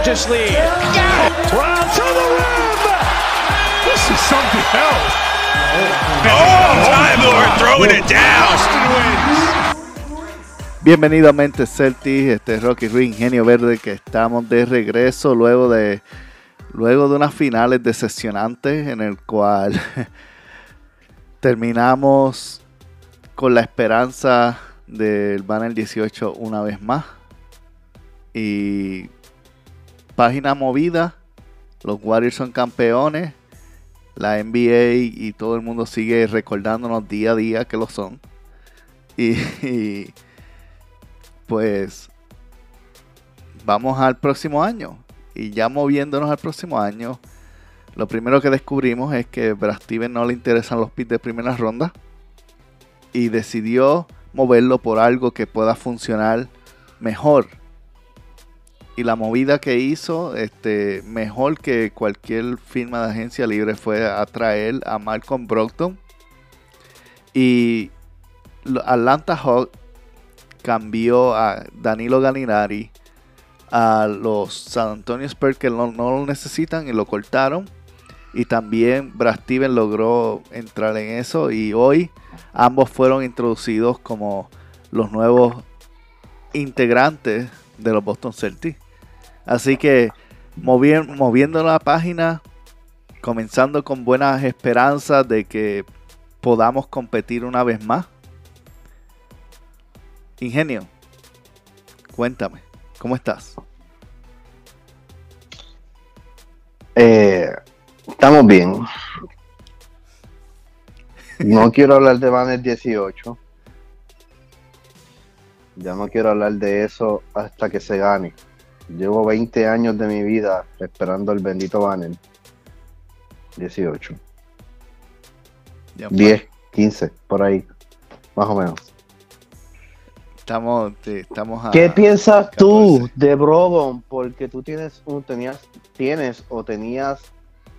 largest lead. Brown to the rim. This is something else. Oh, Time Lord throwing it down. Bienvenido a Mente Celtics, este es Rocky Ruiz, Ingenio Verde, que estamos de regreso luego de luego de unas finales decepcionantes en el cual terminamos con la esperanza del Banner 18 una vez más. Y página movida, los Warriors son campeones, la NBA y todo el mundo sigue recordándonos día a día que lo son. Y, y pues vamos al próximo año. Y ya moviéndonos al próximo año, lo primero que descubrimos es que Brad Steven no le interesan los pits de primera ronda. Y decidió moverlo por algo que pueda funcionar mejor. Y la movida que hizo, este, mejor que cualquier firma de agencia libre, fue atraer a Malcolm Brogdon. Y Atlanta Hawks cambió a Danilo Gallinari a los San Antonio Spurs que no, no lo necesitan y lo cortaron. Y también Brad Steven logró entrar en eso y hoy ambos fueron introducidos como los nuevos integrantes de los Boston Celtics. Así que movi- moviendo la página, comenzando con buenas esperanzas de que podamos competir una vez más. Ingenio, cuéntame, ¿cómo estás? Eh, estamos bien. No quiero hablar de Banner 18. Ya no quiero hablar de eso hasta que se gane. Llevo 20 años de mi vida esperando el bendito Banner 18. Ya, 10, 15, por ahí. Más o menos. Estamos, estamos a- ¿Qué piensas tú 14. de Brogon? Porque tú tienes un, tenías, tienes o tenías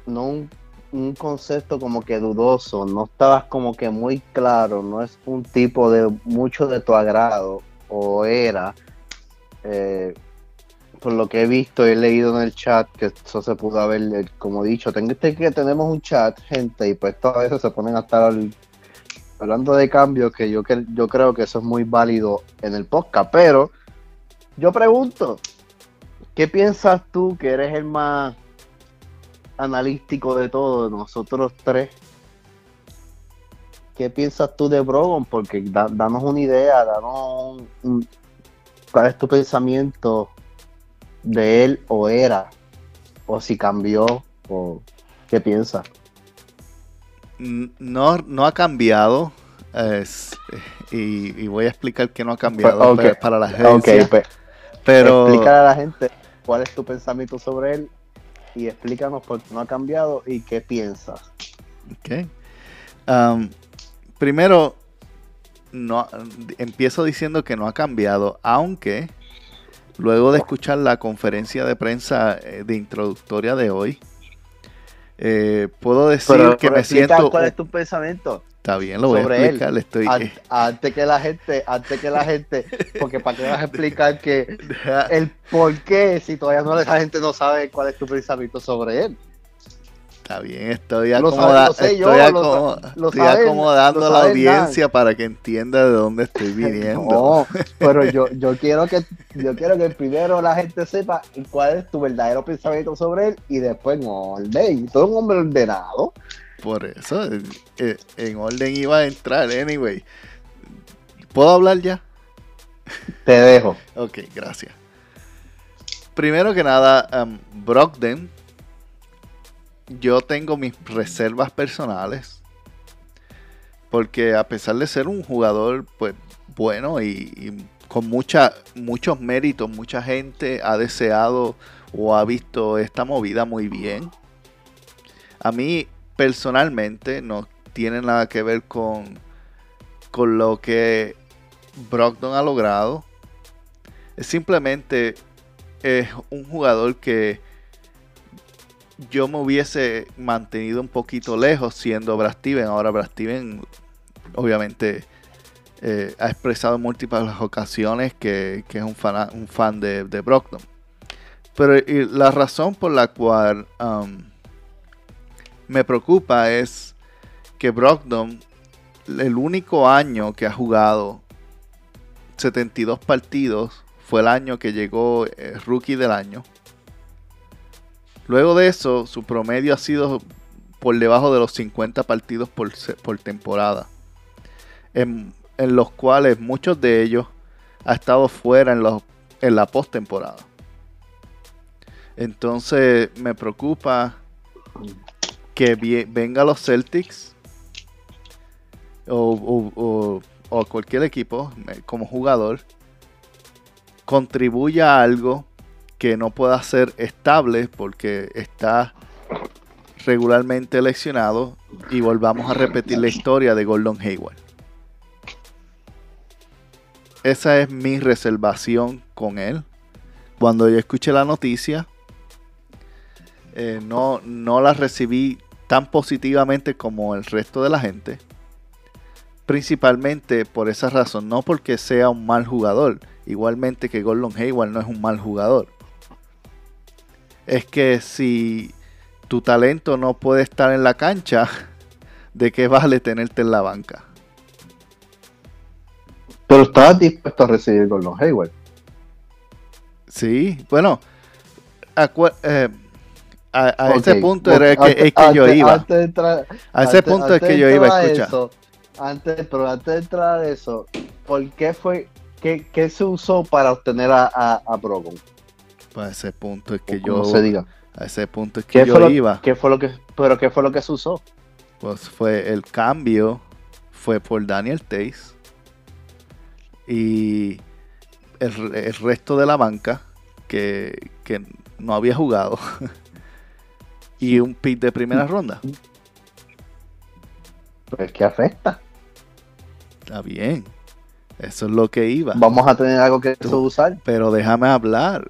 no un, un concepto como que dudoso, no estabas como que muy claro, no es un tipo de mucho de tu agrado, o era, eh, por lo que he visto y he leído en el chat, que eso se pudo haber, eh, como dicho, tengo este que tenemos un chat, gente, y pues todas veces se ponen a estar hablando de cambios, que yo, que yo creo que eso es muy válido en el podcast, pero yo pregunto, ¿qué piensas tú que eres el más analítico de todos nosotros tres? ¿Qué piensas tú de Brogon? Porque da- danos una idea, danos un- un- cuál es tu pensamiento de él o era, o si cambió, o qué piensas. N- No, no ha cambiado. es- y, y voy a explicar que no ha cambiado Pues, para la Ok, agencia. pues pero explícale a la gente cuál es tu pensamiento sobre él y explícanos por qué no ha cambiado y qué piensas. Ok. Am, primero, no, empiezo diciendo que no ha cambiado, aunque luego de escuchar la conferencia de prensa eh, de introductoria de hoy, eh, puedo decir que me siento... cuál es tu pensamiento Está bien, lo voy a sobre él. explicar. le Estoy, An- eh, antes que la gente, antes que la gente, porque para qué vas a explicar que el por qué si todavía no la gente no sabe cuál es tu pensamiento sobre él. Está bien, estoy, Lo acomoda- lo sé estoy, acomo- lo estoy saben- acomodando a la audiencia para que entienda de dónde estoy viniendo. No, pero yo, yo quiero que yo quiero que primero la gente sepa cuál es tu verdadero pensamiento sobre él y después en orden. Todo un hombre ordenado. Por eso, eh, eh, en orden iba a entrar, anyway. ¿Puedo hablar ya? Te dejo. Ok, gracias. Primero que nada, um, Brogden, yo tengo mis reservas personales. Porque a pesar de ser un jugador pues bueno y, con mucha, muchos méritos, mucha gente ha deseado o ha visto esta movida muy bien. A mí personalmente no tiene nada que ver con, con lo que Brogdon ha logrado. Es simplemente es un jugador que yo me hubiese mantenido un poquito lejos siendo Brad Steven. Ahora Brad Steven obviamente eh, ha expresado en múltiples ocasiones que, es un fan, un fan de, de Brogdon. Pero la razón por la cual um, me preocupa es que Brogdon, el único año que ha jugado 72 partidos, fue el año que llegó eh, rookie del año. Luego de eso, su promedio ha sido por debajo de los 50 partidos por, temporada. En, los cuales muchos de ellos ha estado fuera en, la postemporada. Entonces me preocupa que venga los Celtics o, o- cualquier equipo como jugador contribuya a algo que no pueda ser estable porque está regularmente lesionado y volvamos a repetir la historia de Gordon Hayward. Esa es mi reservación con él. Cuando yo escuché la noticia, eh, no, no la recibí tan positivamente como el resto de la gente. Principalmente por esa razón, no porque sea un mal jugador. Igualmente que Gordon Hayward no es un mal jugador. Es que si tu talento no puede estar en la cancha, ¿de qué vale tenerte en la banca? Pero estabas dispuesto a recibir Gordon Hayward. Sí, bueno, eh, a, ese punto era que, es que yo iba. antes de entrar- a ese antes- punto es que yo iba a escuchar. eso, antes, pero antes de entrar a eso, ¿por qué fue, qué, qué se usó para obtener a, a? Pues a ese punto es que yo se diga. a ese punto es ¿Qué que yo lo, iba. qué fue lo que, pero qué fue lo que se usó? Pues fue el cambio fue por Daniel Tays y el, el resto de la banca que, que no había jugado y un pick de primera ronda. Pues que afecta. Está bien. Eso es lo que iba. Vamos a tener algo que Tú- usar. Pero déjame hablar.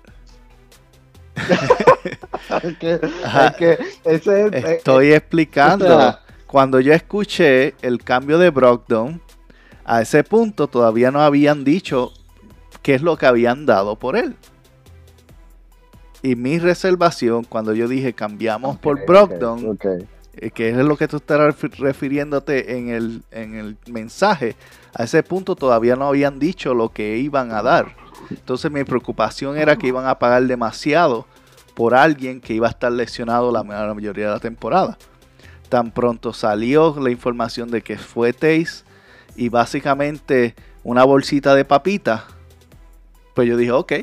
es que, Ajá. es que ese es- Estoy explicando. o sea- Cuando yo escuché el cambio de Brogdon, a ese punto todavía no habían dicho qué es lo que habían dado por él. Y mi reservación, cuando yo dije cambiamos por Ok, Brogdon, ok, ok. eh, que es lo que tú estás refi- refiriéndote en el, en el mensaje, a ese punto todavía no habían dicho lo que iban a dar. Entonces mi preocupación era que iban a pagar demasiado por alguien que iba a estar lesionado la, ma- la mayoría de la temporada. Tan pronto salió la información de que fue Taze y básicamente una bolsita de papitas, pues yo dije, ok,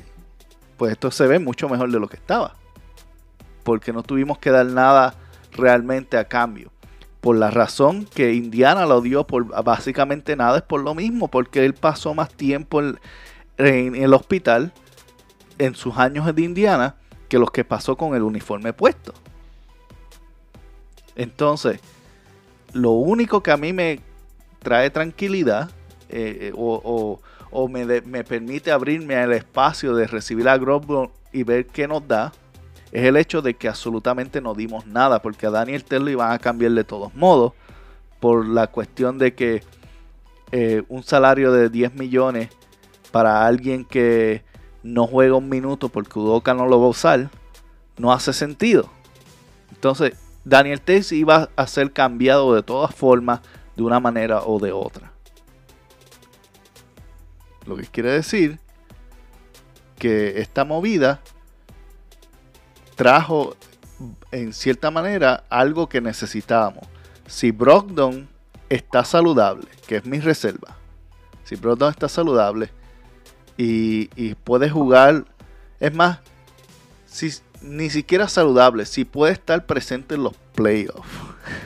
pues esto se ve mucho mejor de lo que estaba. Porque no tuvimos que dar nada realmente a cambio. Por la razón que Indiana lo dio por básicamente nada, es por lo mismo, porque él pasó más tiempo en, en el hospital en sus años de Indiana que los que pasó con el uniforme puesto. Entonces, lo único que a mí me trae tranquilidad eh, eh, o, o- me, me permite abrirme al espacio de recibir a Grosbo y ver qué nos da, es el hecho de que absolutamente no dimos nada, porque a Daniel Terlo iban a cambiar de todos modos, por la cuestión de que eh, un salario de 10 millones para alguien que no juega un minuto porque Udoka no lo va a usar, no hace sentido. Entonces, Daniel Tays iba a ser cambiado de todas formas, de una manera o de otra. Lo que quiere decir que esta movida trajo en cierta manera algo que necesitábamos. Si Brogdon está saludable, que es mi reserva, si Brogdon está saludable y, puede jugar, es más, ni siquiera saludable, si puede estar presente en los playoffs,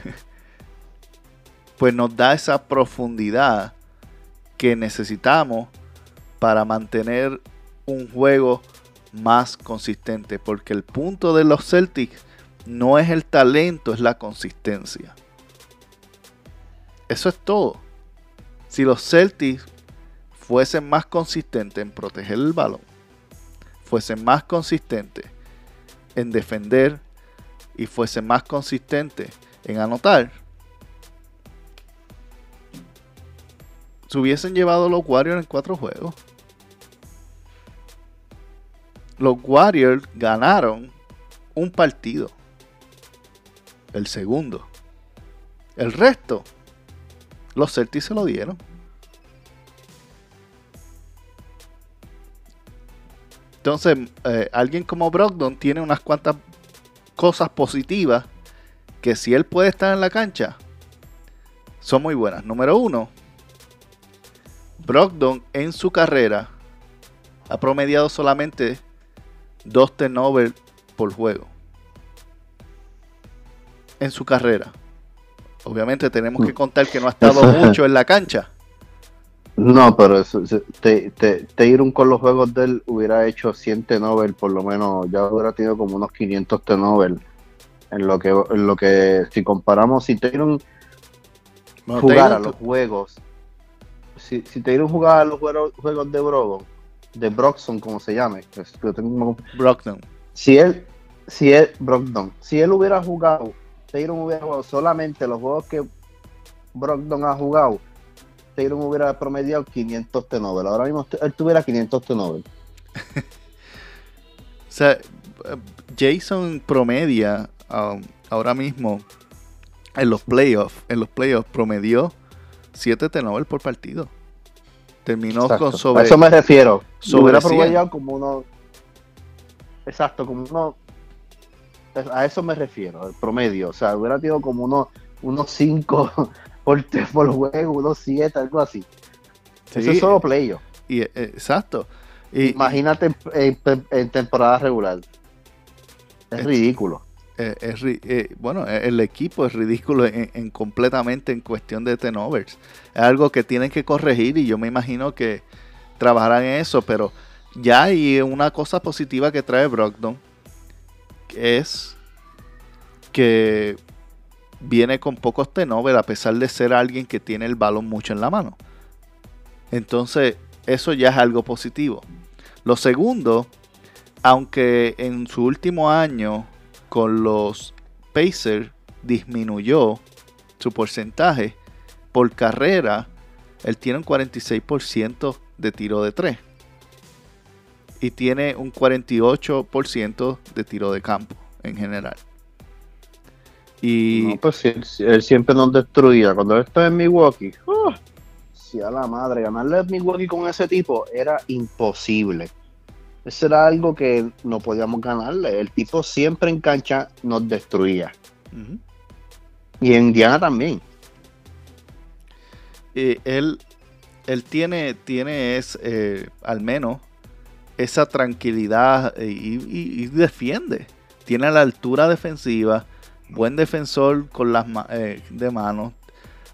pues nos da esa profundidad que necesitamos para mantener un juego más consistente. Porque el punto de los Celtics no es el talento, es la consistencia. Eso es todo. Si los Celtics fuesen más consistentes en proteger el balón, fuesen más consistentes en defender y fuesen más consistentes en anotar, se hubiesen llevado los Warriors en cuatro juegos. los Warriors ganaron un partido. El segundo. El resto, los Celtics se lo dieron. Entonces, eh, alguien como Brogdon tiene unas cuantas cosas positivas que si él puede estar en la cancha, son muy buenas. Número uno, Brogdon en su carrera ha promediado solamente dos turnovers por juego. En su carrera. Obviamente tenemos que contar que no ha estado mucho en la cancha. No, pero eso, te, te, Tatum con los juegos de él hubiera hecho 100 Nobel, por lo menos ya hubiera tenido como unos 500 Nobel. En lo que, en lo que si comparamos, si Tatum Bueno, jugara los juegos, si, si Tatum jugara los juegos, juegos de Brogon, de Broxton, como se llame, es que yo tengo si él, si él, Brogdon, si él hubiera jugado, Tatum hubiera jugado solamente los juegos que Brogdon ha jugado, Tatum hubiera promediado 500 T-Nobel. Ahora mismo él tuviera 500 T-Nobel. O sea, Jason promedia um, ahora mismo en los playoffs, en los playoffs promedió 7 turnovers por partido. Terminó Exacto. con sobre a eso me refiero. sobre hubiera 100. promediado como uno. Exacto, como uno. A eso me refiero, el promedio. O sea, hubiera tenido como uno, unos 5 por, por juego, unos 7, algo así. Eso Sí, es solo playo. y, eh, exacto. Y, Imagínate en, en- en temporada regular. Es Es- ridículo. eh, es eh, bueno, el equipo es ridículo en, en completamente en cuestión de turnovers. Es algo que tienen que corregir y yo me imagino que trabajarán en eso, pero ya hay una cosa positiva que trae Brogdon que es que viene con pocos turnovers a pesar de ser alguien que tiene el balón mucho en la mano. Entonces, eso ya es algo positivo. Lo segundo, aunque en su último año con los Pacers disminuyó su porcentaje por carrera, él tiene un 46% de tiro de 3 y tiene un 48% de tiro de campo en general. Y No, pues sí, él, él siempre nos destruía. Cuando él estaba en Milwaukee, ¡ah! sí, a la madre, ganarle a Milwaukee con ese tipo era imposible. Eso era algo que no podíamos ganarle. El tipo siempre en cancha nos destruía. Y en Indiana también. eh, él, él tiene, tiene es, eh, al menos esa tranquilidad y, y- y defiende. Tiene la altura defensiva, buen defensor con las eh, de manos,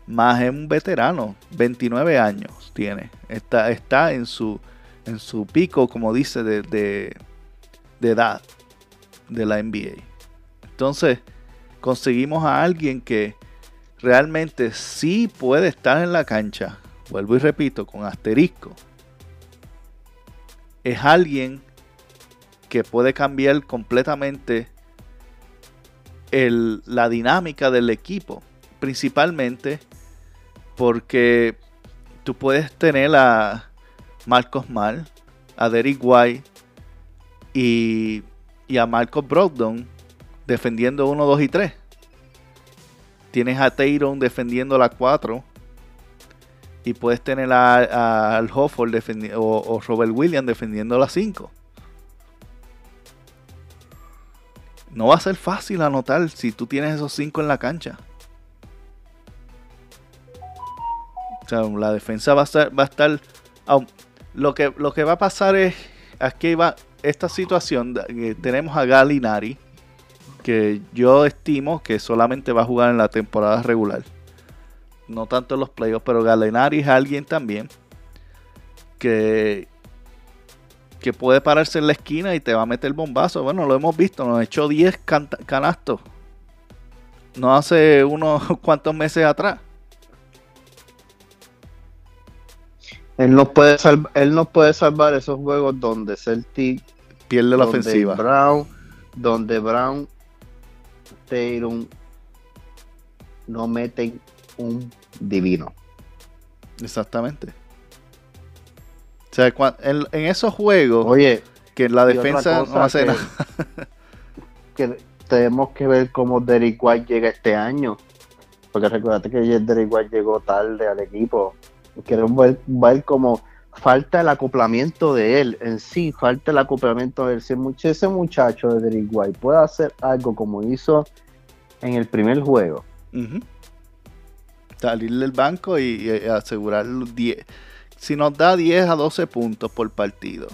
más es un veterano, 29 años tiene. Está, está en su en su pico, como dice, de, de, de edad de la NBA. Entonces, conseguimos a alguien que realmente sí puede estar en la cancha, vuelvo y repito, con asterisco, es alguien que puede cambiar completamente el- la dinámica del equipo, principalmente porque tú puedes tener a Marcos Mal, a Derek White y, y a Marcos Brogdon defendiendo 1, 2 y 3. Tienes a Tayron defendiendo la 4. Y puedes tener a, al Hofford o, o Robert Williams defendiendo la 5. No va a ser fácil anotar si tú tienes esos 5 en la cancha. O sea, la defensa va a estar. Va a estar lo, que, lo que va a pasar es. Aquí va esta situación. tenemos a Galinari que yo estimo que solamente va a jugar en la temporada regular. No tanto en los playoffs, pero Galenari es alguien también que, que puede pararse en la esquina y te va a meter bombazo. Bueno, lo hemos visto, nos echó 10 canta- canastos. No hace unos cuantos meses atrás. Él nos puede, él nos puede salvar esos juegos donde Celtic, Pierde la donde ofensiva. Brown, donde Brown, Tatum no meten un divino. Exactamente. Sea, en, en esos juegos Oye, que la defensa no hace que- nada. que tenemos que ver cómo Derrick White llega este año. Porque recuerda que Derrick White llegó tarde al equipo. Queremos ver, ver cómo falta el acoplamiento de él. En sí, falta el acoplamiento de él. Si ese muchacho de Derrick White puede hacer algo como hizo en el primer juego. Salir del banco y, y asegurar los 10. Si nos da 10 a 12 puntos por partido.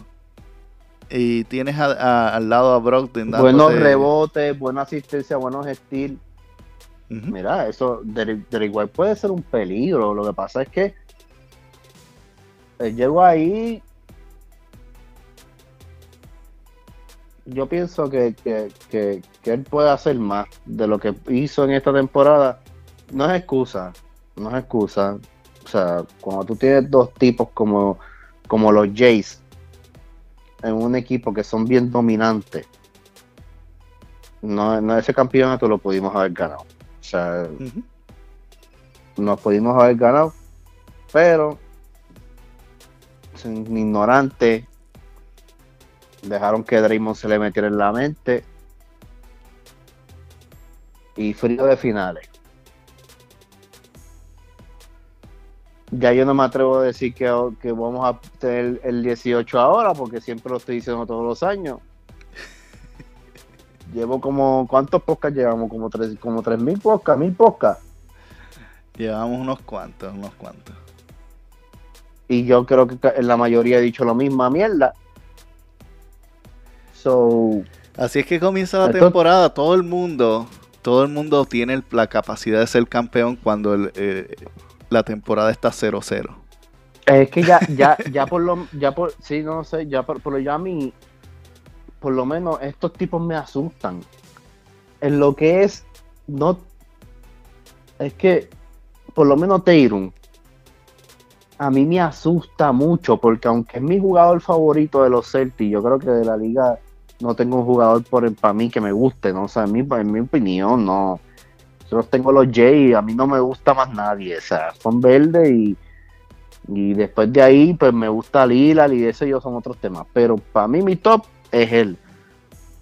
Y tienes a- a- al lado a Brogdon Buenos rebotes, buena asistencia, buenos steals. Ujú. Mira, eso, Derrick White puede ser un peligro. Lo que pasa es que él llegó ahí. Yo pienso que, que, que, que él puede hacer más de lo que hizo en esta temporada. No es excusa, no es excusa. O sea, cuando tú tienes dos tipos como, como los Jays en un equipo que son bien dominantes, no, no ese campeonato lo pudimos haber ganado. O sea, nos pudimos haber ganado, pero sin ignorante dejaron que Draymond se le metiera en la mente y frío de finales. Ya yo no me atrevo a decir que, que vamos a tener el 18 ahora, porque siempre lo estoy diciendo todos los años. Llevo como, ¿cuántos podcasts llevamos? Como tres, como tres mil podcasts, mil podcasts. Llevamos unos cuantos, unos cuantos. Y yo creo que la mayoría ha dicho lo misma mierda. So, Así es que comienza la Esto- temporada. Todo el mundo, todo el mundo tiene la capacidad de ser campeón cuando el, eh, la temporada está 0-0. es que ya, ya, ya por lo, ya por, sí, no sé, ya por, por lo ya a mí, por lo menos estos tipos me asustan. En lo que es, no, es que, por lo menos Tatum, a mí me asusta mucho, porque aunque es mi jugador favorito de los Celtics, yo creo que de la liga no tengo un jugador por para mí que me guste, ¿no? O sea, en mi, en mi opinión, no. Yo tengo los y a mí no me gusta más nadie, o sea, son verdes y, y después de ahí, pues me gusta Lillard y eso yo son otros temas. Pero para mí mi top es él.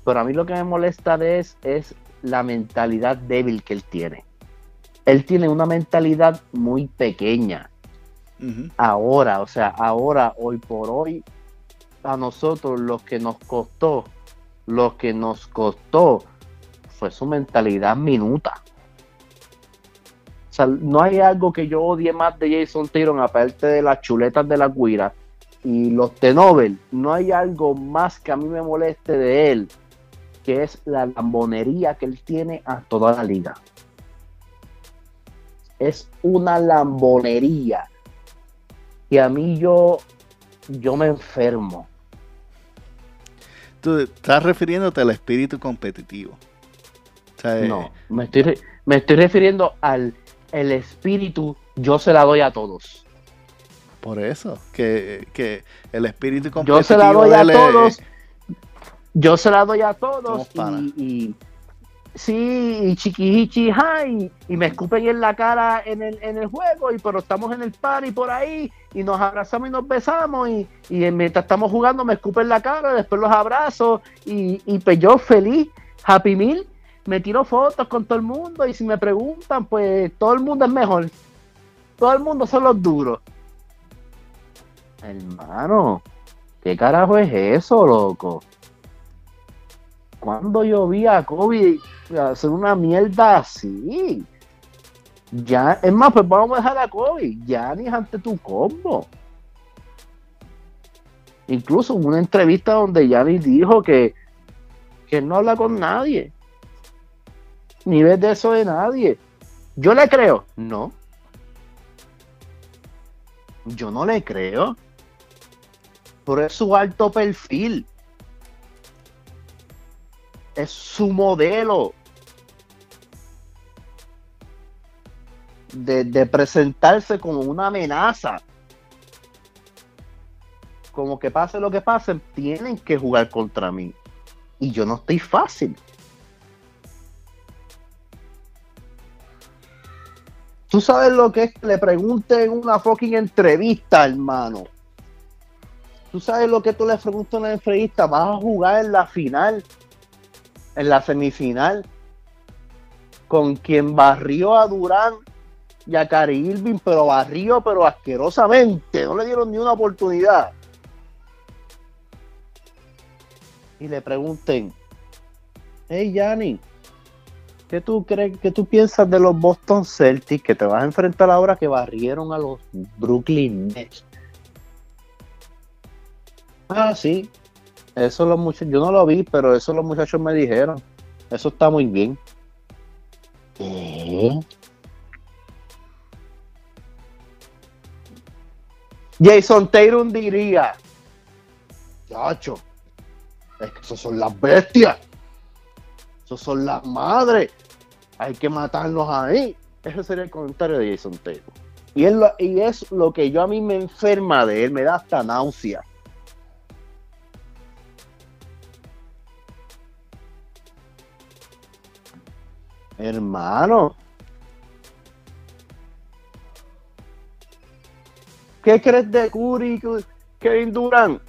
Pero a mí lo que me molesta de es, es la mentalidad débil que él tiene. Él tiene una mentalidad muy pequeña ahora, o sea, ahora, hoy por hoy, a nosotros lo que nos costó, lo que nos costó fue su mentalidad minuta. O sea, no hay algo que yo odie más de Jason Tatum, aparte de las chuletas de la guira y los T-Nobel. No hay algo más que a mí me moleste de él, que es la lambonería que él tiene a toda la liga. Es una lambonería y a mí yo, yo me enfermo. Tú estás refiriéndote al espíritu competitivo. O sea, eh, No, me estoy, me estoy refiriendo al el espíritu, yo se la doy a todos. Por eso, que, que el espíritu competitivo Yo se la doy a todos. Yo se la doy a todos y, y- sí, y chiquihichi, hi, y me escupen en la cara en el, en el juego, y pero estamos en el party por ahí, y nos abrazamos y nos besamos, y, y mientras estamos jugando me escupen la cara, después los abrazo, y, y pues yo feliz, happy meal, me tiro fotos con todo el mundo, y si me preguntan, pues todo el mundo es mejor. Todo el mundo son los duros. Hermano, ¿qué carajo es eso, loco? Cuando yo vi a Kobe hacer una mierda así? Ya, es más, pues vamos a dejar a Kobe. Ya ni ante tu combo. Incluso hubo una entrevista donde Yanis dijo que, que él no habla con nadie. Ni ves de eso de nadie. ¿Yo le creo? No. Yo no le creo. Pero es su alto perfil. Es su modelo. De, de presentarse como una amenaza. Como que pase lo que pase, tienen que jugar contra mí. Y yo no estoy fácil. Tú sabes lo que es que le pregunten en una fucking entrevista, hermano. Tú sabes lo que tú le preguntas a una entrevista, vas a jugar en la final, en la semifinal, con quien barrió a Durán y a Cari Irving, pero barrió, pero asquerosamente, no le dieron ni una oportunidad. Y le pregunten, hey Yanni, ¿qué tú crees, qué tú piensas de los Boston Celtics que te vas a enfrentar ahora que barrieron a los Brooklyn Nets? Ah, sí. Eso los muchachos, yo no lo vi, pero eso los muchachos me dijeron. Eso está muy bien. ¿Qué? Jason Taylor diría, chacho, es que esos son las bestias, son las madres, hay que matarlos ahí. Ese sería el comentario de Jason Taylor. Y, él, y es lo que yo a mí me enferma de él, me da hasta náusea. Hermano. ¿Qué crees de Curry, Kevin Durant?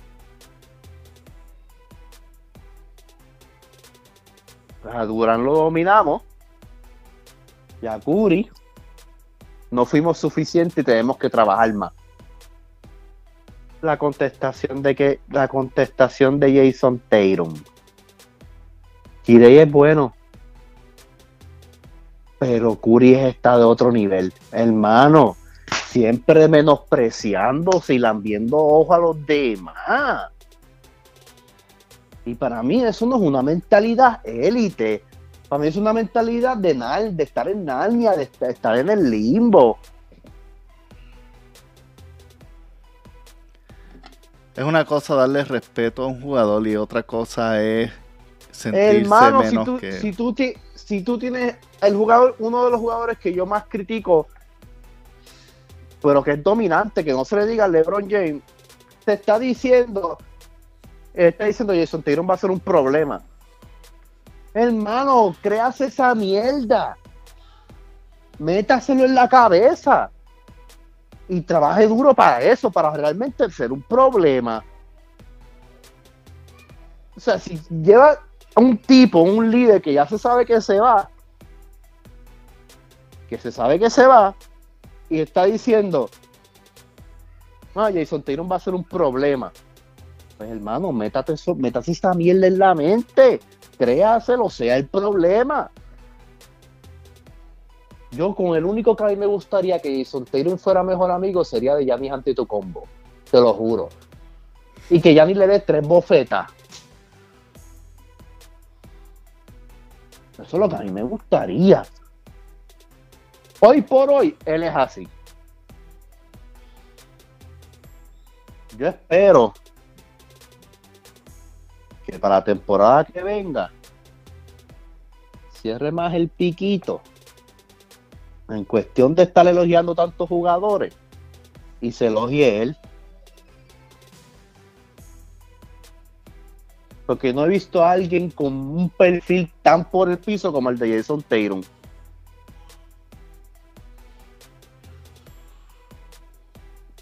A Durant lo dominamos. Y a Curry no fuimos suficientes y tenemos que trabajar más. La contestación de que la contestación de Jason Tatum. Kirei es bueno, pero Curry está de otro nivel. Hermano, siempre menospreciándose y lambiendo ojo a los demás. Y para mí eso no es una mentalidad élite. Para mí es una mentalidad de, de estar en Narnia, de estar en el limbo. Es una cosa darle respeto a un jugador y otra cosa es sentirse Hermano, menos si tú, que... Si tú, si tú tienes el jugador, uno de los jugadores que yo más critico, pero que es dominante, que no se le diga a LeBron James, te está diciendo, está diciendo Jason Tatum va a ser un problema. Hermano, creas esa mierda. Métaselo en la cabeza. Y trabaje duro para eso, para realmente ser un problema. O sea, si lleva un tipo, un líder que ya se sabe que se va, que se sabe que se va, y está diciendo, ah, Jason Tatum va a ser un problema. Pues hermano, métate, eso, métate esta mierda en la mente, créaselo, sea el problema. Yo con el único que a mí me gustaría que Jason Tatum fuera mejor amigo sería de Giannis Antetokounmpo, te lo juro. Y que Giannis le dé tres bofetas Eso es lo que a mí me gustaría. Hoy por hoy, él es así. Yo espero que para la temporada que venga cierre más el piquito en cuestión de estar elogiando tantos jugadores y se elogie él. porque no he visto a alguien con un perfil tan por el piso como el de Jason Tatum.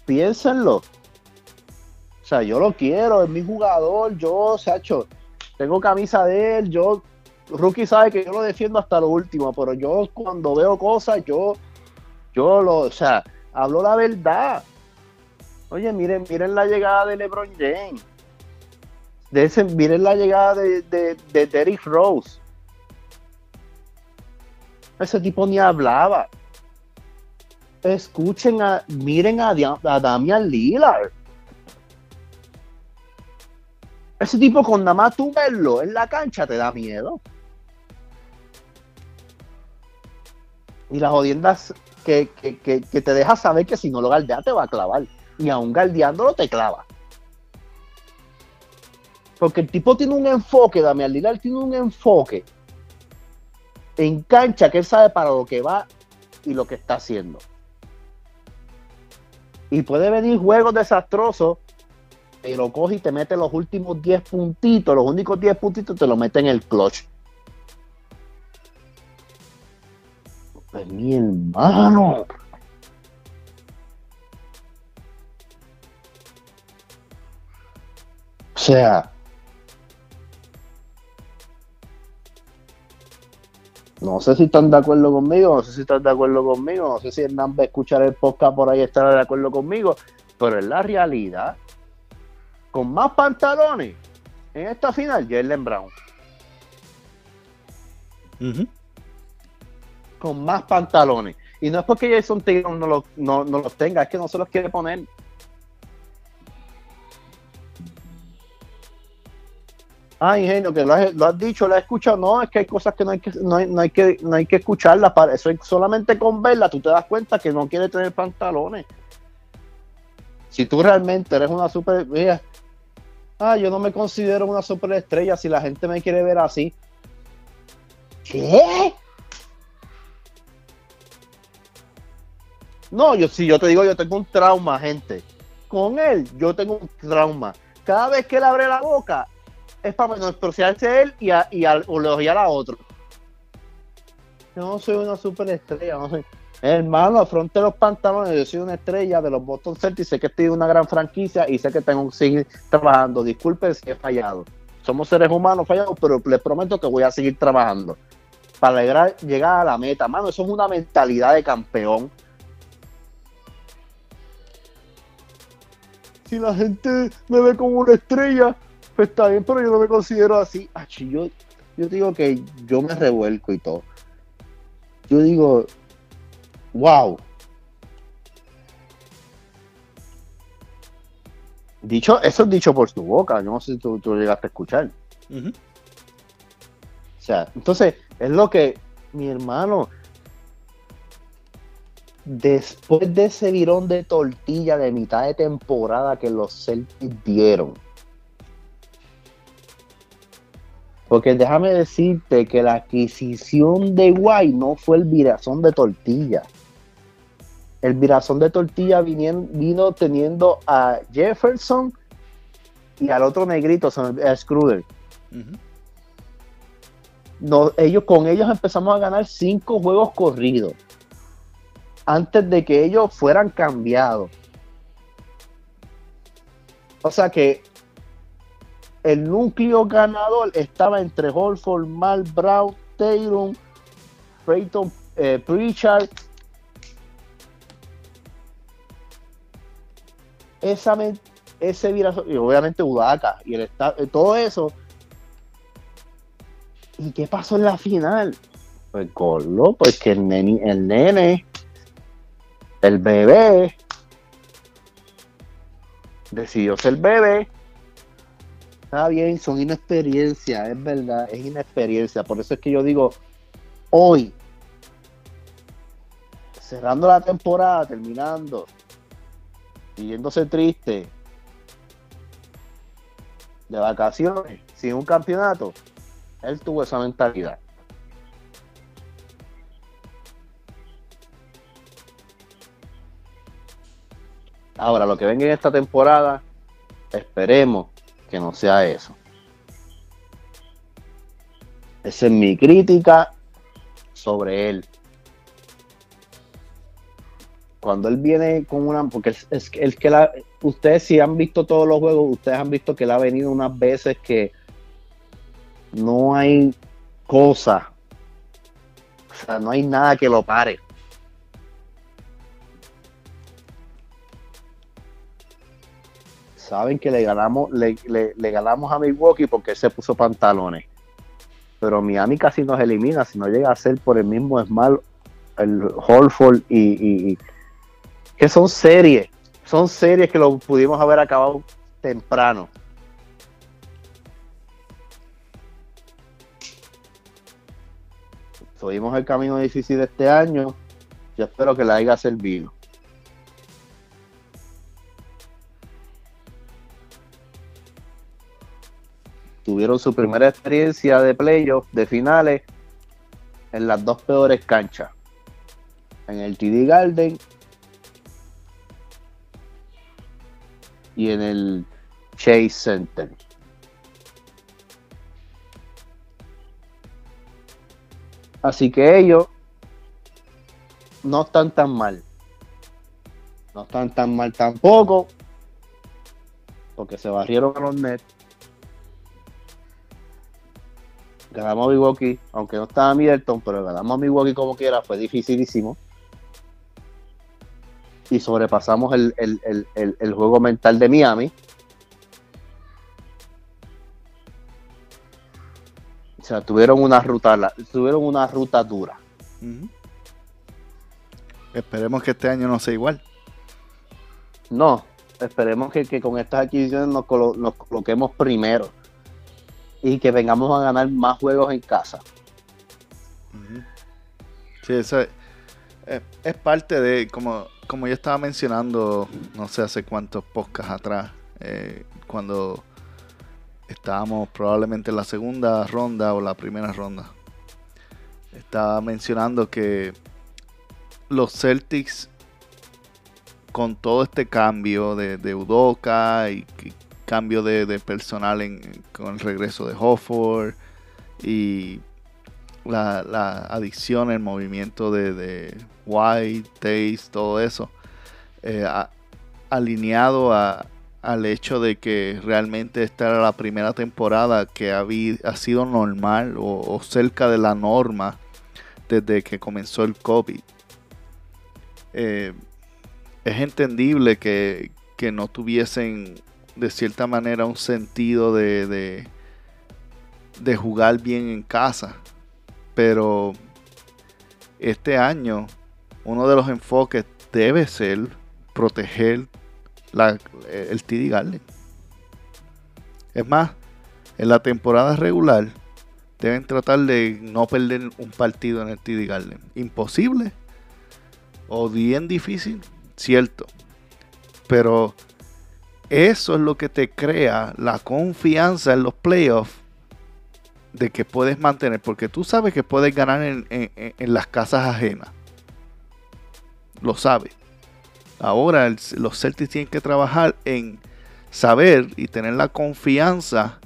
Piénsenlo. Sea, yo lo quiero, es mi jugador, yo, Sacho, tengo camisa de él, yo, Rookie sabe que yo lo defiendo hasta lo último, pero yo cuando veo cosas, yo, yo lo, o sea, hablo la verdad. Oye, miren, miren la llegada de LeBron James de ese, miren la llegada de, de, Derrick Rose. Ese tipo ni hablaba. Escuchen a, miren a, a Damian Lillard. Ese tipo con nada más tú verlo en la cancha te da miedo. Y las jodiendas que, te deja saber que si no lo galdeas te va a clavar. Y aún galdeándolo te clava. Porque el tipo tiene un enfoque, Damián Lillard tiene un enfoque en cancha que él sabe para lo que va y lo que está haciendo. Y puede venir juegos desastrosos, pero coge y te mete los últimos 10 puntitos, los únicos 10 puntitos te lo mete en el clutch. Pues mi hermano. sea, no sé si están de acuerdo conmigo, no sé si están de acuerdo conmigo, no sé si Hernán va a escuchar el podcast por ahí estará de acuerdo conmigo, pero es la realidad. Con más pantalones en esta final, Jalen Brown. Con más pantalones. Y no es porque Jason Taylor no, lo- no, no los tenga, es que no se los quiere poner. Ah, ingenio, que lo has, lo has dicho, lo has escuchado. No, es que hay cosas que no hay que, no hay, no hay que, no hay que escucharlas. Para eso es solamente con verlas tú te das cuenta que no quiere tener pantalones. Si tú realmente eres una super. mira, ah, yo no me considero una superestrella si la gente me quiere ver así. ¿Qué? No, yo si yo te digo, yo tengo un trauma, gente. Con él, yo tengo un trauma. Cada vez que él abre la boca, es para menospreciarse a él y, a, y a, elogiar a otro. Yo no soy una superestrella, no soy. Hermano, afronte los pantalones. Yo soy una estrella de los Boston Celtics. Sé que estoy en una gran franquicia y sé que tengo que seguir trabajando. Disculpen si he fallado. Somos seres humanos fallados, pero les prometo que voy a seguir trabajando para llegar a la meta. Mano, eso es una mentalidad de campeón. Si la gente me ve como una estrella, pues está bien, pero yo no me considero así. Yo, yo digo que yo me revuelco y todo. Yo digo, wow. Dicho, eso es dicho por su boca, yo no sé si tú, tú llegaste a escuchar. O sea, entonces, es lo que mi hermano, después de ese virón de tortilla de mitad de temporada que los Celtics dieron, porque déjame decirte que la adquisición de White no fue el virazón de tortilla. El virazón de tortilla vino teniendo a Jefferson y al otro negrito, a Schröder. no, ellos, con ellos empezamos a ganar cinco juegos corridos antes de que ellos fueran cambiados. O sea que el núcleo ganador estaba entre Holford, Mal, Brown, Taylor, Peyton, eh, Pritchard. Esa, ese virazo, y obviamente Udaka, y el eh, todo eso ¿Y qué pasó en la final? Pues Gordo, pues que el nene, el bebé, decidió ser bebé. Está bien, son inexperiencia, es verdad, es inexperiencia. Por eso es que yo digo, hoy, cerrando la temporada, terminando, y yéndose triste, de vacaciones, sin un campeonato, él tuvo esa mentalidad. Ahora, lo que venga en esta temporada, esperemos que no sea eso. Esa es mi crítica sobre él. Cuando él viene con una, porque es, es el que la, ustedes si han visto todos los juegos, ustedes han visto que él ha venido unas veces que no hay cosa, o sea, no hay nada que lo pare. Saben que le ganamos, le, le- ganamos a Milwaukee porque él se puso pantalones. Pero Miami casi nos elimina si no llega a ser por el mismo Small, el Holford y- que son series, son series que lo pudimos haber acabado temprano. Tuvimos el camino difícil de este año. Yo espero que le haya servido. Tuvieron su primera experiencia de playoff, de finales, en las dos peores canchas. En el TD Garden y en el Chase Center. Así que ellos no están tan mal. No están tan mal tampoco. Porque se barrieron a los Nets. Ganamos a Milwaukee, aunque no estaba Middleton, pero ganamos a Milwaukee como quiera, fue dificilísimo. Y sobrepasamos el, el- el- el- juego mental de Miami. O sea, tuvieron una ruta, tuvieron una ruta dura. Esperemos que este año no sea igual. No, esperemos que, que con estas adquisiciones nos, colo- nos coloquemos primero y que vengamos a ganar más juegos en casa. Sí, eso es, eh, es parte de, como, como yo estaba mencionando, no sé hace cuántos podcasts atrás, eh, cuando estábamos probablemente en la segunda ronda o la primera ronda. Estaba mencionando que los Celtics, con todo este cambio de, de y cambio de, personal con el regreso de Hofford y la, adicción, el movimiento de, de White, Taste, todo eso, eh, alineado a- al hecho de que realmente esta era la primera temporada que ha, sido normal o, cerca de la norma desde que comenzó el COVID. Eh, es entendible que, que no tuviesen de cierta manera un sentido de, de jugar bien en casa. Pero este año uno de los enfoques debe ser proteger la- el TD Garden. Es más, en la temporada regular deben tratar de no perder un partido en el TD Garden. Imposible o bien difícil, cierto. Pero eso es lo que te crea la confianza en los playoffs de que puedes mantener, porque tú sabes que puedes ganar en, en- las casas ajenas. Lo sabes. Ahora los Celtics tienen que trabajar en saber y tener la confianza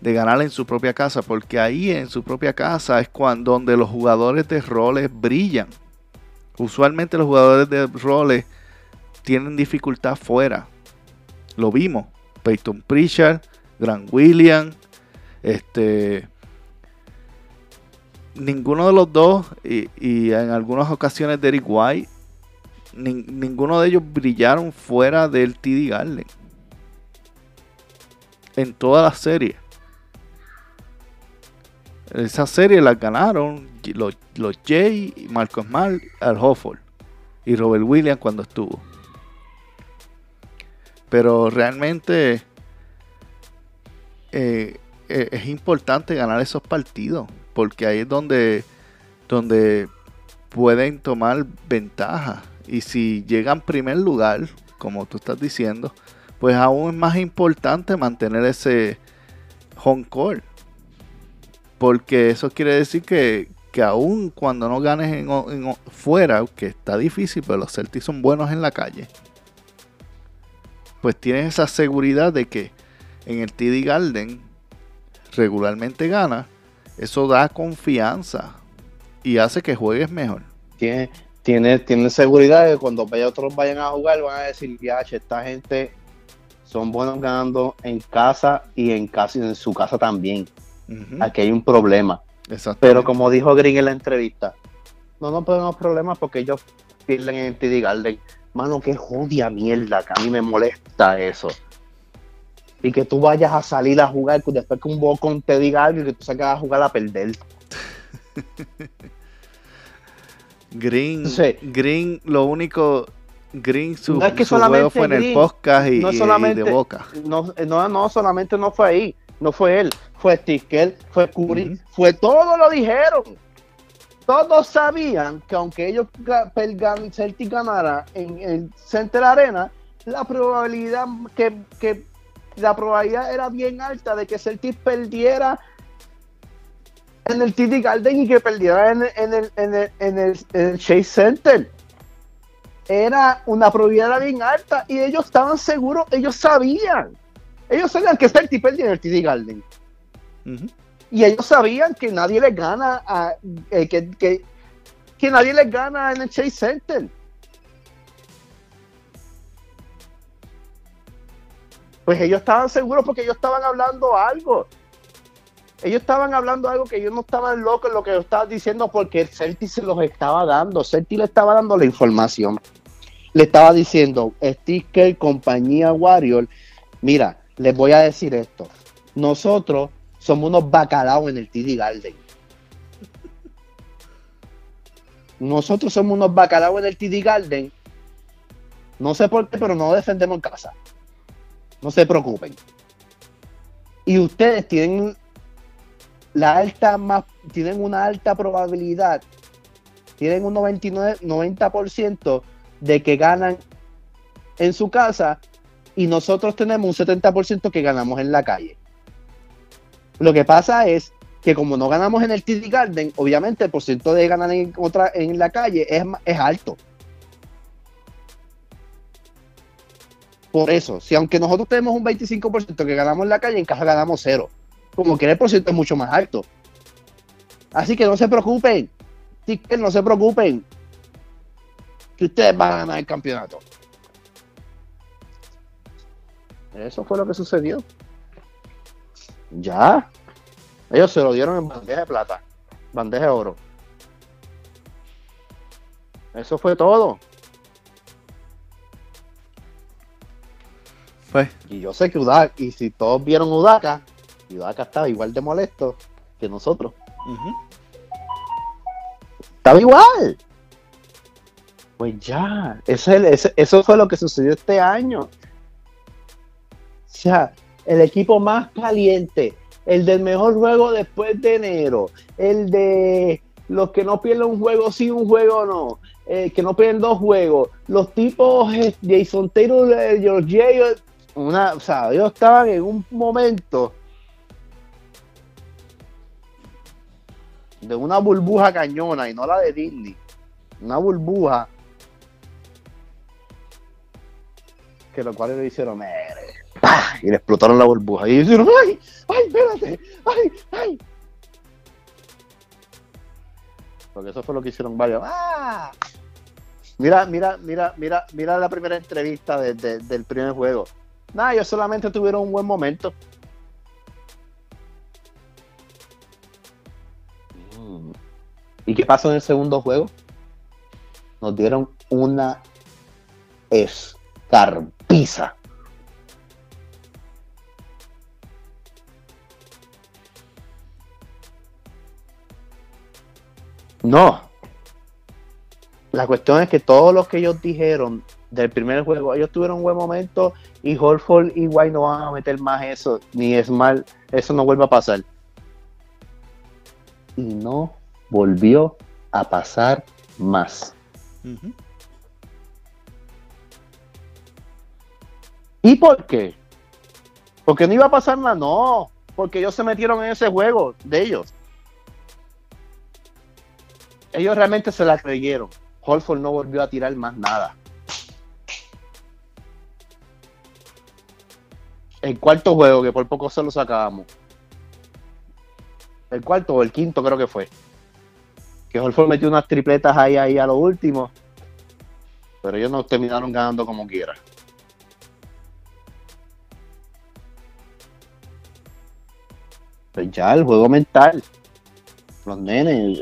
de ganar en su propia casa, porque ahí en su propia casa es cuando donde los jugadores de roles brillan. Usualmente los jugadores de roles tienen dificultad fuera. Lo vimos. Peyton Pritchard, Grant Williams, este ninguno de los dos y, en algunas ocasiones Derek White nin- ninguno de ellos brillaron fuera del TD Garden. En toda la serie esa serie la ganaron los, los Jay Marcos Smart Al Hofford y Robert Williams cuando estuvo. Pero realmente eh, es importante ganar esos partidos porque ahí es donde donde pueden tomar ventaja. Y si llegan primer lugar como tú estás diciendo pues aún es más importante mantener ese home court. Porque eso quiere decir que, que aún cuando no ganes en, fuera que está difícil pero los Celtics son buenos en la calle pues tienes esa seguridad de que en el TD Garden regularmente gana, eso da confianza y hace que juegues mejor. Tiene, tiene, tiene seguridad de que cuando vaya otros vayan a jugar van a decir, che, esta gente son buenos ganando en casa y en casa y en su casa también. Aquí hay un problema. Pero como dijo Green en la entrevista, no nos ponemos problemas porque ellos pierden en TD Garden. Mano, qué jodia mierda, que a mí me molesta eso. Y que tú vayas a salir a jugar después que un bocón te diga algo y que tú salgas a jugar a perder. Green, Sí. Green, lo único, Green su, No es que su juego fue en el Green, podcast y, no y solamente- de boca. No, no, no, solamente no fue ahí, no fue él, fue Sticker, fue Curry, fue todo lo dijeron. Todos sabían que aunque ellos Celtic ganara en el Center Arena, la probabilidad que, que la probabilidad era bien alta de que Celtic perdiera en el TD Garden y que perdiera en, el- en el, en, el, en, el, en el Chase Center. Era una probabilidad bien alta y ellos estaban seguros, ellos sabían. Ellos sabían que Celtic perdía en el TD Garden. Y ellos sabían que nadie les gana a, eh, que, que, que nadie les gana en el Chase Center. Pues ellos estaban seguros porque ellos estaban hablando algo. ellos estaban hablando algo que ellos no estaban locos en lo que yo estaba diciendo porque el Celtic se los estaba dando. Celtic le estaba dando la información. Le estaba diciendo, Sticker, compañía Warrior, mira, les voy a decir esto. Nosotros somos unos bacalaos en el TD Garden. Nosotros somos unos bacalaos en el TD Garden. No sé por qué, pero no defendemos en casa. No se preocupen. Y ustedes tienen la alta más, tienen una alta probabilidad, tienen un 99, 90% de que ganan en su casa y nosotros tenemos un 70% que ganamos en la calle. Lo que pasa es que como no ganamos en el TD Garden, obviamente el porcentaje de ganar en, otra, en la calle es, es alto. Por eso, si aunque nosotros tenemos un 25% que ganamos en la calle, en casa ganamos cero. Como que el porcentaje es mucho más alto. Así que no se preocupen. Ticket, no se preocupen. Que ustedes van a ganar el campeonato. Eso fue lo que sucedió. Ya. Ellos se lo dieron en bandeja de plata, bandeja de oro. Eso fue todo. Pues, Y yo sé que Udaka, y si todos vieron Udaka, Udaka estaba igual de molesto que nosotros. Estaba igual. Pues ya, ese, es el- ese- eso fue lo que sucedió este año. O sea, el equipo más caliente, el del mejor juego después de enero, el de los que no pierden un juego sí, un juego no, eh, que no pierden dos juegos, los tipos eh, Jason Taylor, eh, George una, o sea, ellos estaban en un momento de una burbuja cañona y no la de Disney, una burbuja que los cuales le hicieron ¡pah! y le explotaron la burbuja y dijeron ¡ay! ¡ay! espérate! ¡ay! ¡ay! porque eso fue lo que hicieron varios ¡ah! mira, mira, mira, mira, mira la primera entrevista de- del primer juego nada, ellos solamente tuvieron un buen momento Mm. ¿Y qué pasó en el segundo juego? Nos dieron una escarpiza. No. La cuestión es que todos los que ellos dijeron del primer juego, ellos tuvieron un buen momento y Holford y White no van a meter más eso, ni es mal, eso no vuelve a pasar. Y no volvió a pasar más. ¿Y por qué? Porque no iba a pasar nada, no. Porque ellos se metieron en ese juego de ellos. Ellos realmente se la creyeron. Holford no volvió a tirar más nada. El cuarto juego, que por poco se lo sacábamos. El cuarto o el quinto creo que fue. Que Holford metió unas tripletas ahí, ahí a lo último. Pero ellos no terminaron ganando como quiera. pues ya el juego mental, los nenes.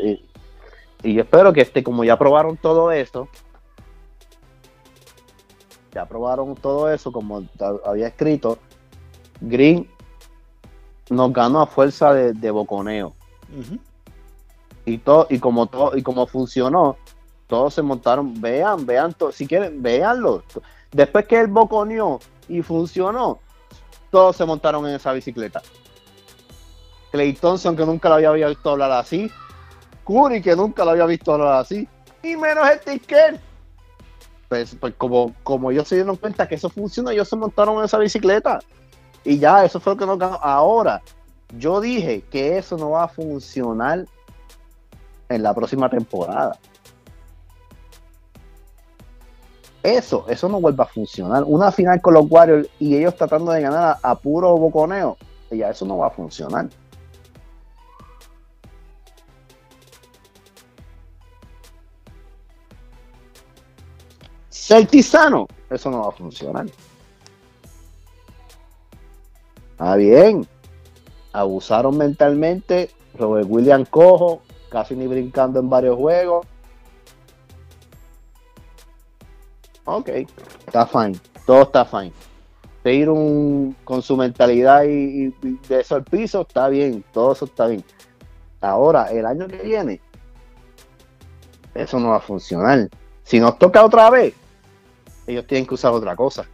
Y, yo espero que este, como ya probaron todo eso, ya probaron todo eso, como había escrito, Green nos ganó a fuerza de, de boconeo. Y todo, y como todo, y como funcionó, todos se montaron, vean, vean, to- si quieren, véanlo. Después que él boconeó y funcionó, todos se montaron en esa bicicleta. Clay Thompson, que nunca lo había visto hablar así. Curry, que nunca lo había visto hablar así. Y menos el Ticker. Pues, pues como, como ellos se dieron cuenta que eso funciona, ellos se montaron en esa bicicleta. Y ya, eso fue lo que nos ganó. Ahora, yo dije que eso no va a funcionar en la próxima temporada. Eso, eso no vuelve a funcionar. Una final con los Warriors y ellos tratando de ganar a, a puro boconeo, ya eso no va a funcionar. Celtizano, eso no va a funcionar. Ah, bien. abusaron mentalmente. Robert William cojo, casi ni brincando en varios juegos. Ok, está fine, todo está fine. Tatum con su mentalidad y, y de eso al piso, está bien, todo eso está bien. Ahora, el año que viene, eso no va a funcionar. Si nos toca otra vez, ellos tienen que usar otra cosa.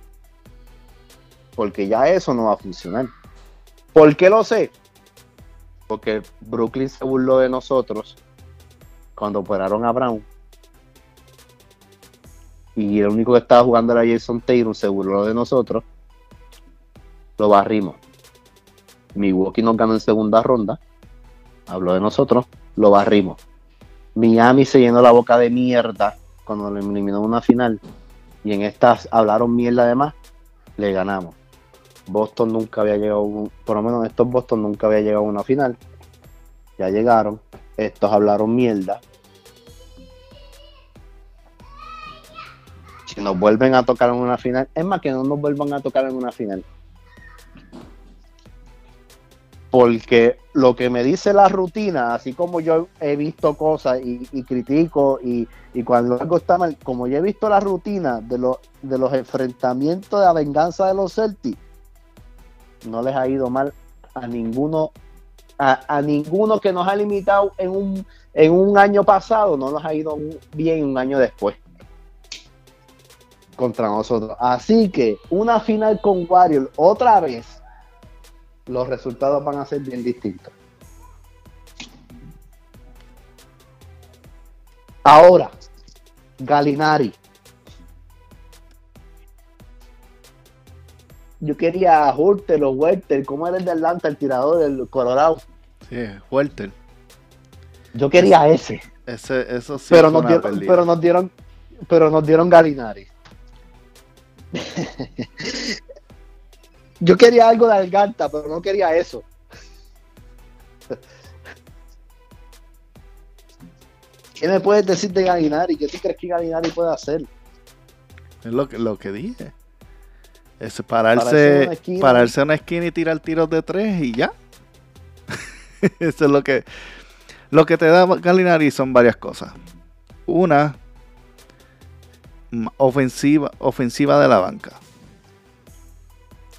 Porque ya eso no va a funcionar. ¿Por qué lo sé? Porque Brooklyn se burló de nosotros cuando operaron a Brown. Y el único que estaba jugando era Jason Taylor, se burló de nosotros. Lo barrimos. Milwaukee nos ganó en segunda ronda. Habló de nosotros. Lo barrimos. Miami se llenó la boca de mierda cuando lo eliminó una final. Y en estas hablaron mierda además. Le ganamos. Boston nunca había llegado, por lo menos estos Boston nunca había llegado a una final. Ya llegaron. Estos hablaron mierda. Si nos vuelven a tocar en una final, es más que no nos vuelvan a tocar en una final. Porque lo que me dice la rutina, así como yo he visto cosas y, y critico y, y cuando algo está mal, como yo he visto la rutina de, los de los enfrentamientos de la venganza de los Celtics, no les ha ido mal a ninguno, a, ninguno que nos ha limitado en un, en un año pasado, no nos ha ido bien un año después contra nosotros. Así que una final con Warriors otra vez, los resultados van a ser bien distintos. Ahora, Galinari. Yo quería a Hurter o Werther, ¿cómo era el de Atlanta, el tirador del Colorado? Sí, Welter. Yo quería ese, Ese, eso sí pero nos, dieron, pero nos dieron, pero nos dieron Galinari. Yo quería algo de Alganta, pero no quería eso. ¿Qué me puedes decir de Galinari? ¿Qué tú crees que Galinari puede hacer? Es lo que, lo que dije. Es Pararse pararse, en una esquina y tirar tiros de tres y ya. Eso es lo que, lo que te da Galinari son varias cosas. Una, ofensiva, ofensiva de la banca.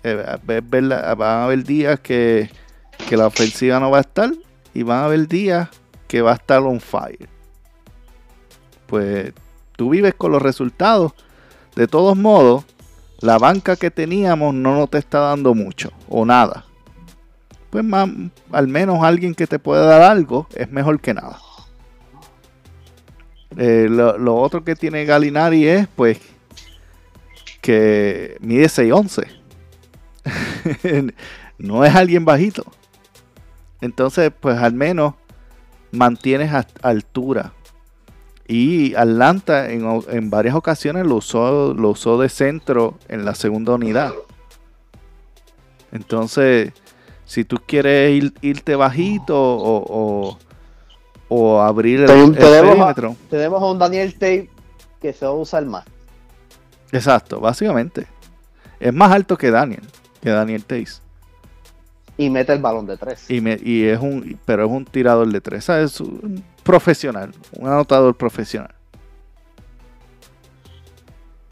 Eh, van a haber días que, que la ofensiva no va a estar y van a haber días que va a estar on fire. Pues tú vives con los resultados. De todos modos, la banca que teníamos no nos te está dando mucho o nada. Pues más, al menos alguien que te pueda dar algo es mejor que nada. Eh, lo, otro que tiene Galinari es pues que mide 6'11. no es alguien bajito. Entonces, pues al menos mantienes altura. Y Atlanta en, en varias ocasiones lo usó, lo usó de centro en la segunda unidad. Entonces, si tú quieres ir- irte bajito o, o- o abrir el, el tenemos a- perímetro. Tenemos a un Daniel Tate que se va a usar más. Exacto, básicamente. Es más alto que Daniel, que Daniel Tays. Y mete el balón de tres. Y, me- y es un, pero es un tirador de tres. ¿sabes? Es un profesional, un anotador profesional.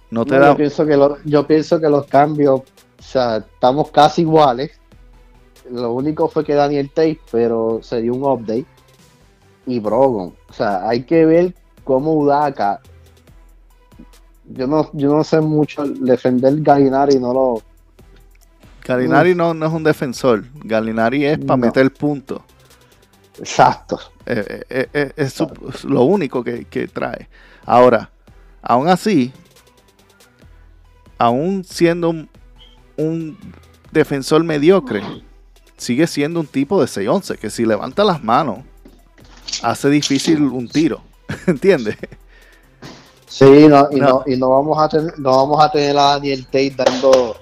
No te No, da. yo, pienso que lo- yo pienso que los cambios, o sea, estamos casi iguales. Lo único fue que Daniel Tate, pero se dio un update. Y Brogon. O sea, hay que ver cómo Udaka. Yo no, yo no sé mucho defender Gallinari, no lo. Galinari no, no es un defensor. Galinari es para No. meter puntos. Exacto. Eh, eh, eh, eh, es su- es lo único que, que trae. Ahora, aún así, aún siendo un, un defensor mediocre, sigue siendo un tipo de 6'11, que si levanta las manos, hace difícil un tiro. ¿Entiendes? Sí, no, y, No. no. y no vamos a tener, no vamos a tener a Daniel Tate dando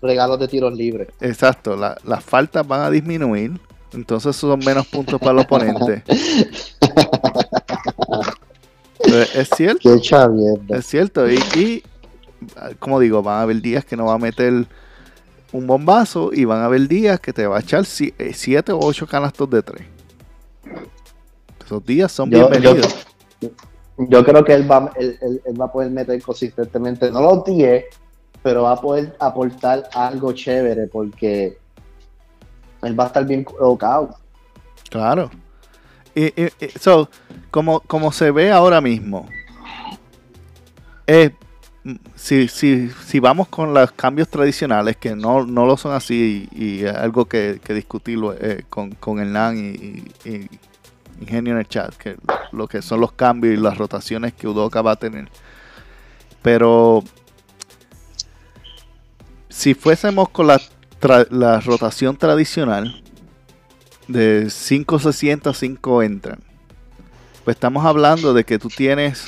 regalos de tiros libres. Exacto, la- las faltas van a disminuir, entonces son menos puntos para el oponente. Es cierto. Es cierto, y, y, como digo, van a haber días que no va a meter un bombazo y van a haber días que te va a echar 7 o 8 canastos de 3. Esos días son Yo- bienvenidos. Yo creo que él va, él, él- él va a poder meter consistentemente, no los 10, pero va a poder aportar algo chévere porque él va a estar bien colocado. Claro. Y, so, como, como se ve ahora mismo, mm, si, si, si vamos con los cambios tradicionales, que no, no lo son así, y, algo que, que discutirlo eh, con, con Hernán y Ingenio en el chat, que lo que son los cambios y las rotaciones que Udoka va a tener. Pero si fuésemos con la, tra- la rotación tradicional, de 5 se sienta, 5 entran. Pues estamos hablando de que tú tienes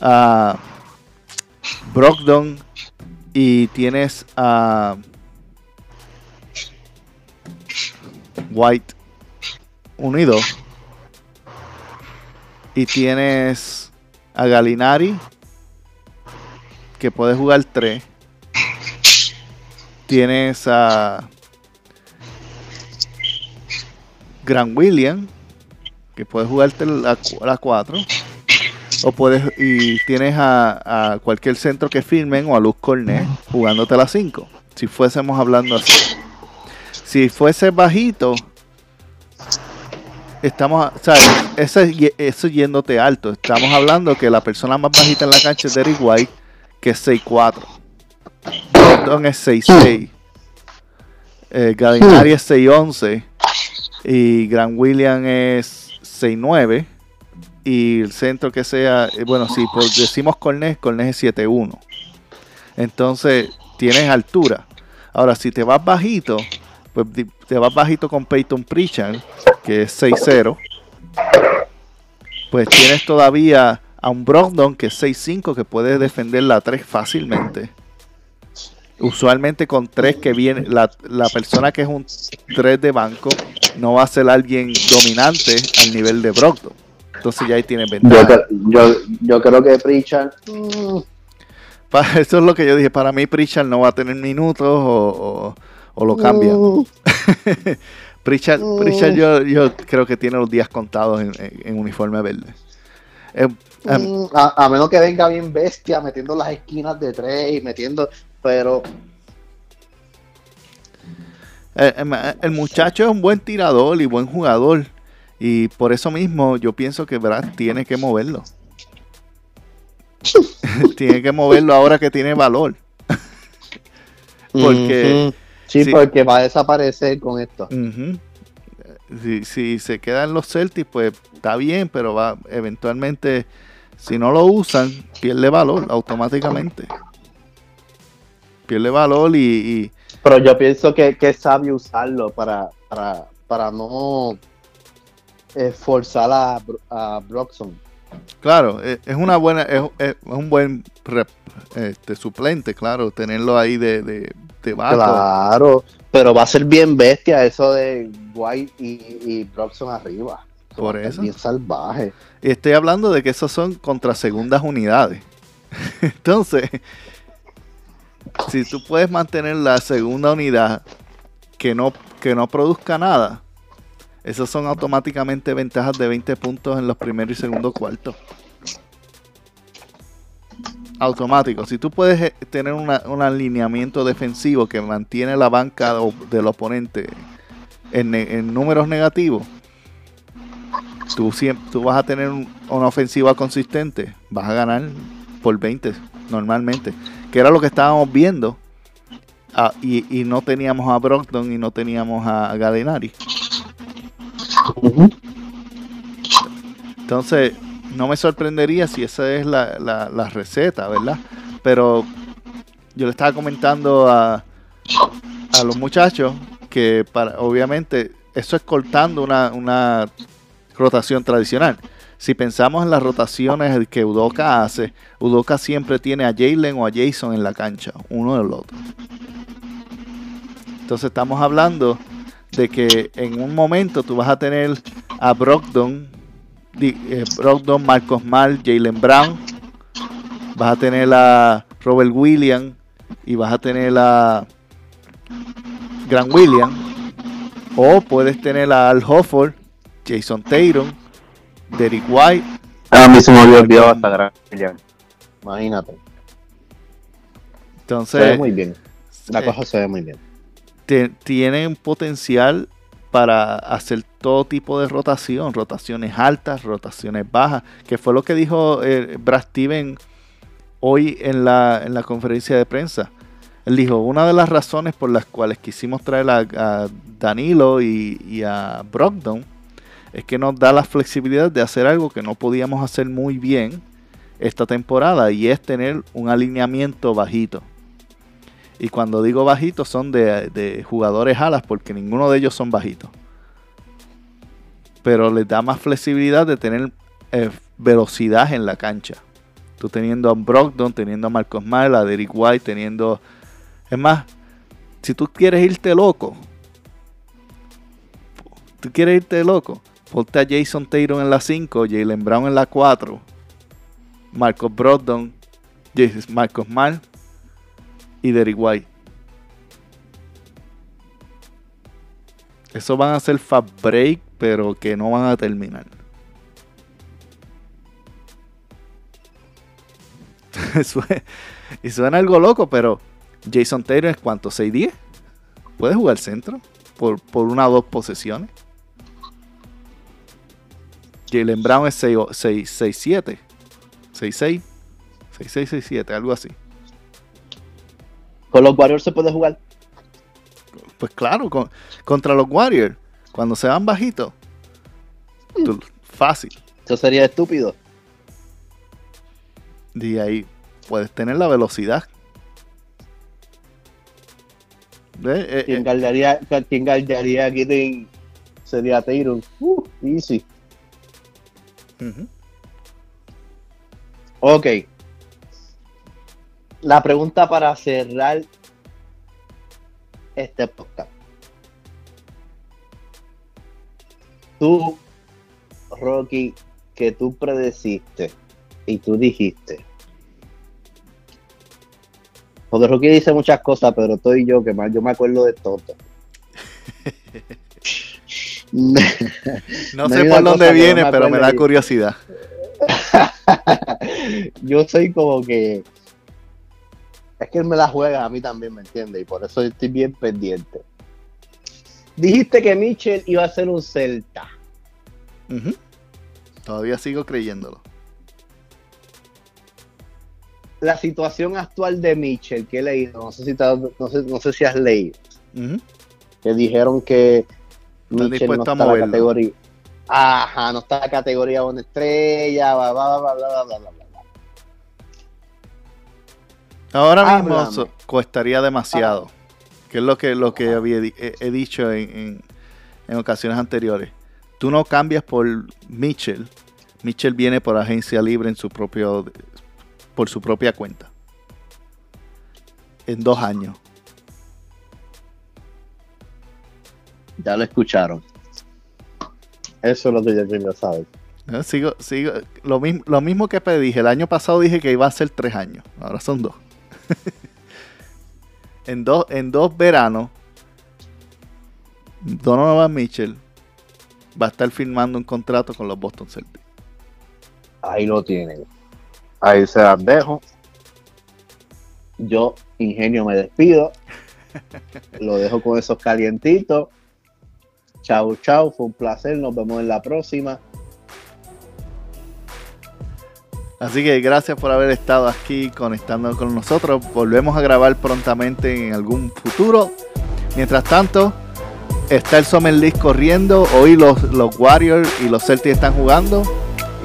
a Brogdon y tienes a White 1 y 2. Y tienes a Galinari que puede jugar 3. Tienes a Gran William, que puedes jugarte la, la 4. O puedes, y tienes a, a cualquier centro que firmen o a Luz Cornet jugándote la 5. Si fuésemos hablando así. Si fuese bajito, estamos, ¿sabes? Eso, eso yéndote alto. Estamos hablando que la persona más bajita en la cancha es Derrick White, que es 6'4. Brogdon es 6'6. Eh, Gallinari es 6'11. Y Gran William es 6'9. Y el centro que sea, eh, bueno, si por- decimos Cornet, Cornet es 7'1. Entonces, tienes altura. Ahora, si te vas bajito, pues te vas bajito con Peyton Pritchard, que es 6'0. Pues tienes todavía a un Brogdon que es 6'5 que puede defender la 3 fácilmente. Usualmente con 3 que viene, la, la persona que es un 3 de banco no va a ser alguien dominante al nivel de Brogdon. Entonces ya ahí tienes Yo, ventaja. cre- yo, yo creo que Pritchard mm, Eso es lo que yo dije. Para mí Pritchard no va a tener minutos o, o- o lo cambian. mm, Pritchard, Mm. Pritchard yo, yo creo que tiene los días contados en, en- en uniforme verde. Eh, em, mm, a, a menos que venga bien bestia metiendo las esquinas de tres y metiendo, pero el muchacho es un buen tirador y buen jugador. Y por eso mismo yo pienso que Brad tiene que moverlo. tiene que moverlo ahora que tiene valor. Porque- sí, sí. porque va a desaparecer con esto. Si, si se quedan los Celtics, pues está bien, pero va eventualmente, si no lo usan, pierde valor automáticamente. Pierde valor y, y- Pero yo pienso que, que es sabio usarlo para, para, para no eh, forzar a, a Broxton. claro, es, es una buena, es, es un buen rep- este, suplente, claro, tenerlo ahí de, de, de backup. Claro, pero va a ser bien bestia eso de White y, y Broxton arriba. Por eso. Bien salvaje. Y estoy hablando de que esos son contra segundas unidades. Entonces, si tú puedes mantener la segunda unidad que no, que no produzca nada, esos son automáticamente ventajas de 20 puntos en los primeros y segundos cuartos. Automático. Si tú puedes eh, tener un alineamiento defensivo que mantiene la banca del oponente en, en números negativos, tú, siem- tú vas a tener un- una ofensiva consistente, vas a ganar por 20 normalmente, que era lo que estábamos viendo. Ah, y, no teníamos a Brockton y no teníamos a Gallinari. Entonces, no me sorprendería si esa es la, la- la receta, ¿verdad? Pero yo le estaba comentando a, a los muchachos que para, obviamente eso es cortando una, una rotación tradicional. Si pensamos en las rotaciones que Udoka hace, Udoka siempre tiene a Jalen o a Jason en la cancha, uno del otro. Entonces estamos hablando de que en un momento tú vas a tener a Brogdon, eh, Brogdon, Marcos Mal, Jalen Brown, vas a tener a Robert Williams y vas a tener a Grant Williams. O puedes tener a Al Hofford, Jason Tatum, Derek White. A mí se me había olvidado hasta Grant Williams. Imagínate. Se ve Entonces, muy bien. La eh, cosa se ve muy bien. te- tienen potencial para hacer todo tipo de rotación, rotaciones altas, rotaciones bajas, que fue lo que dijo eh, Brad Steven hoy en la, en la conferencia de prensa. Él dijo, una de las razones por las cuales quisimos traer a, a Danilo y, y a Brogdon es que nos da la flexibilidad de hacer algo que no podíamos hacer muy bien esta temporada y es tener un alineamiento bajito. Y cuando digo bajito son de, de jugadores alas porque ninguno de ellos son bajitos. Pero les da más flexibilidad de tener eh, velocidad en la cancha. Tú teniendo a Brogdon, teniendo a Marcos Mal, a Derek White, teniendo... Es más, si tú quieres irte loco, tú quieres irte loco, ponte a Jason Tatum en la 5, Jalen Brown en la 4, Marcos Brogdon, Marcos Mal y Derek White. Eso van a ser fast break, pero que no van a terminar. Y suena algo loco, pero Jason Taylor es cuánto, 6-10. Puede jugar centro por, por una o dos posesiones. Jalen Brown es 6-7. 6-6. 6-6-6-7, algo así. Con los Warriors se puede jugar. Pues claro, con- contra los Warriors, cuando se van bajitos, tú- fácil. Eso sería estúpido. Y ahí puedes tener la velocidad. ¿Ves? Eh, Quien eh, guardaría, quien guardaría aquí de- sería Tatum. Uh, easy. Ujú. Ok. La pregunta para cerrar este podcast. Tú, Rocky, que tú predeciste y tú dijiste. Porque Rocky dice muchas cosas, pero estoy yo que más yo me acuerdo de todo. No No sé por dónde no viene, me pero me da curiosidad. yo soy como que es que él me la juega a mí también, ¿me entiendes? Y por eso estoy bien pendiente. Dijiste que Mitchell iba a ser un Celta. Todavía sigo creyéndolo. La situación actual de Mitchell, que he leído, no sé si, te no sé, no sé si has leído, Ujú. que dijeron que Está dispuesto no a moverlo. Categoría. Ajá, no está la categoría una estrella, bla, bla, bla, bla, bla, bla, bla. Ahora ah, mismo costaría demasiado, ah. que es lo que, lo que ah. había, he, dicho en, en, en, ocasiones anteriores. Tú no cambias por Mitchell. Mitchell viene por agencia libre en su propio, por su propia cuenta. En dos años. Ya lo escucharon. Eso es lo que yo quiero saber. Eh, Sigo, sigo, lo, mismo, lo mismo que dije. El año pasado dije que iba a ser tres años. Ahora son dos. en, dos en dos veranos, Donovan Mitchell va a estar firmando un contrato con los Boston Celtics. Ahí lo tienen. Ahí se las dejo. Yo, ingenio, me despido. Lo dejo con esos calientitos. Chau, chau. Fue un placer. Nos vemos en la próxima. Así que gracias por haber estado aquí conectando con nosotros. Volvemos a grabar prontamente en algún futuro. Mientras tanto, está el Summer League corriendo. Hoy los, los Warriors y los Celtics están jugando.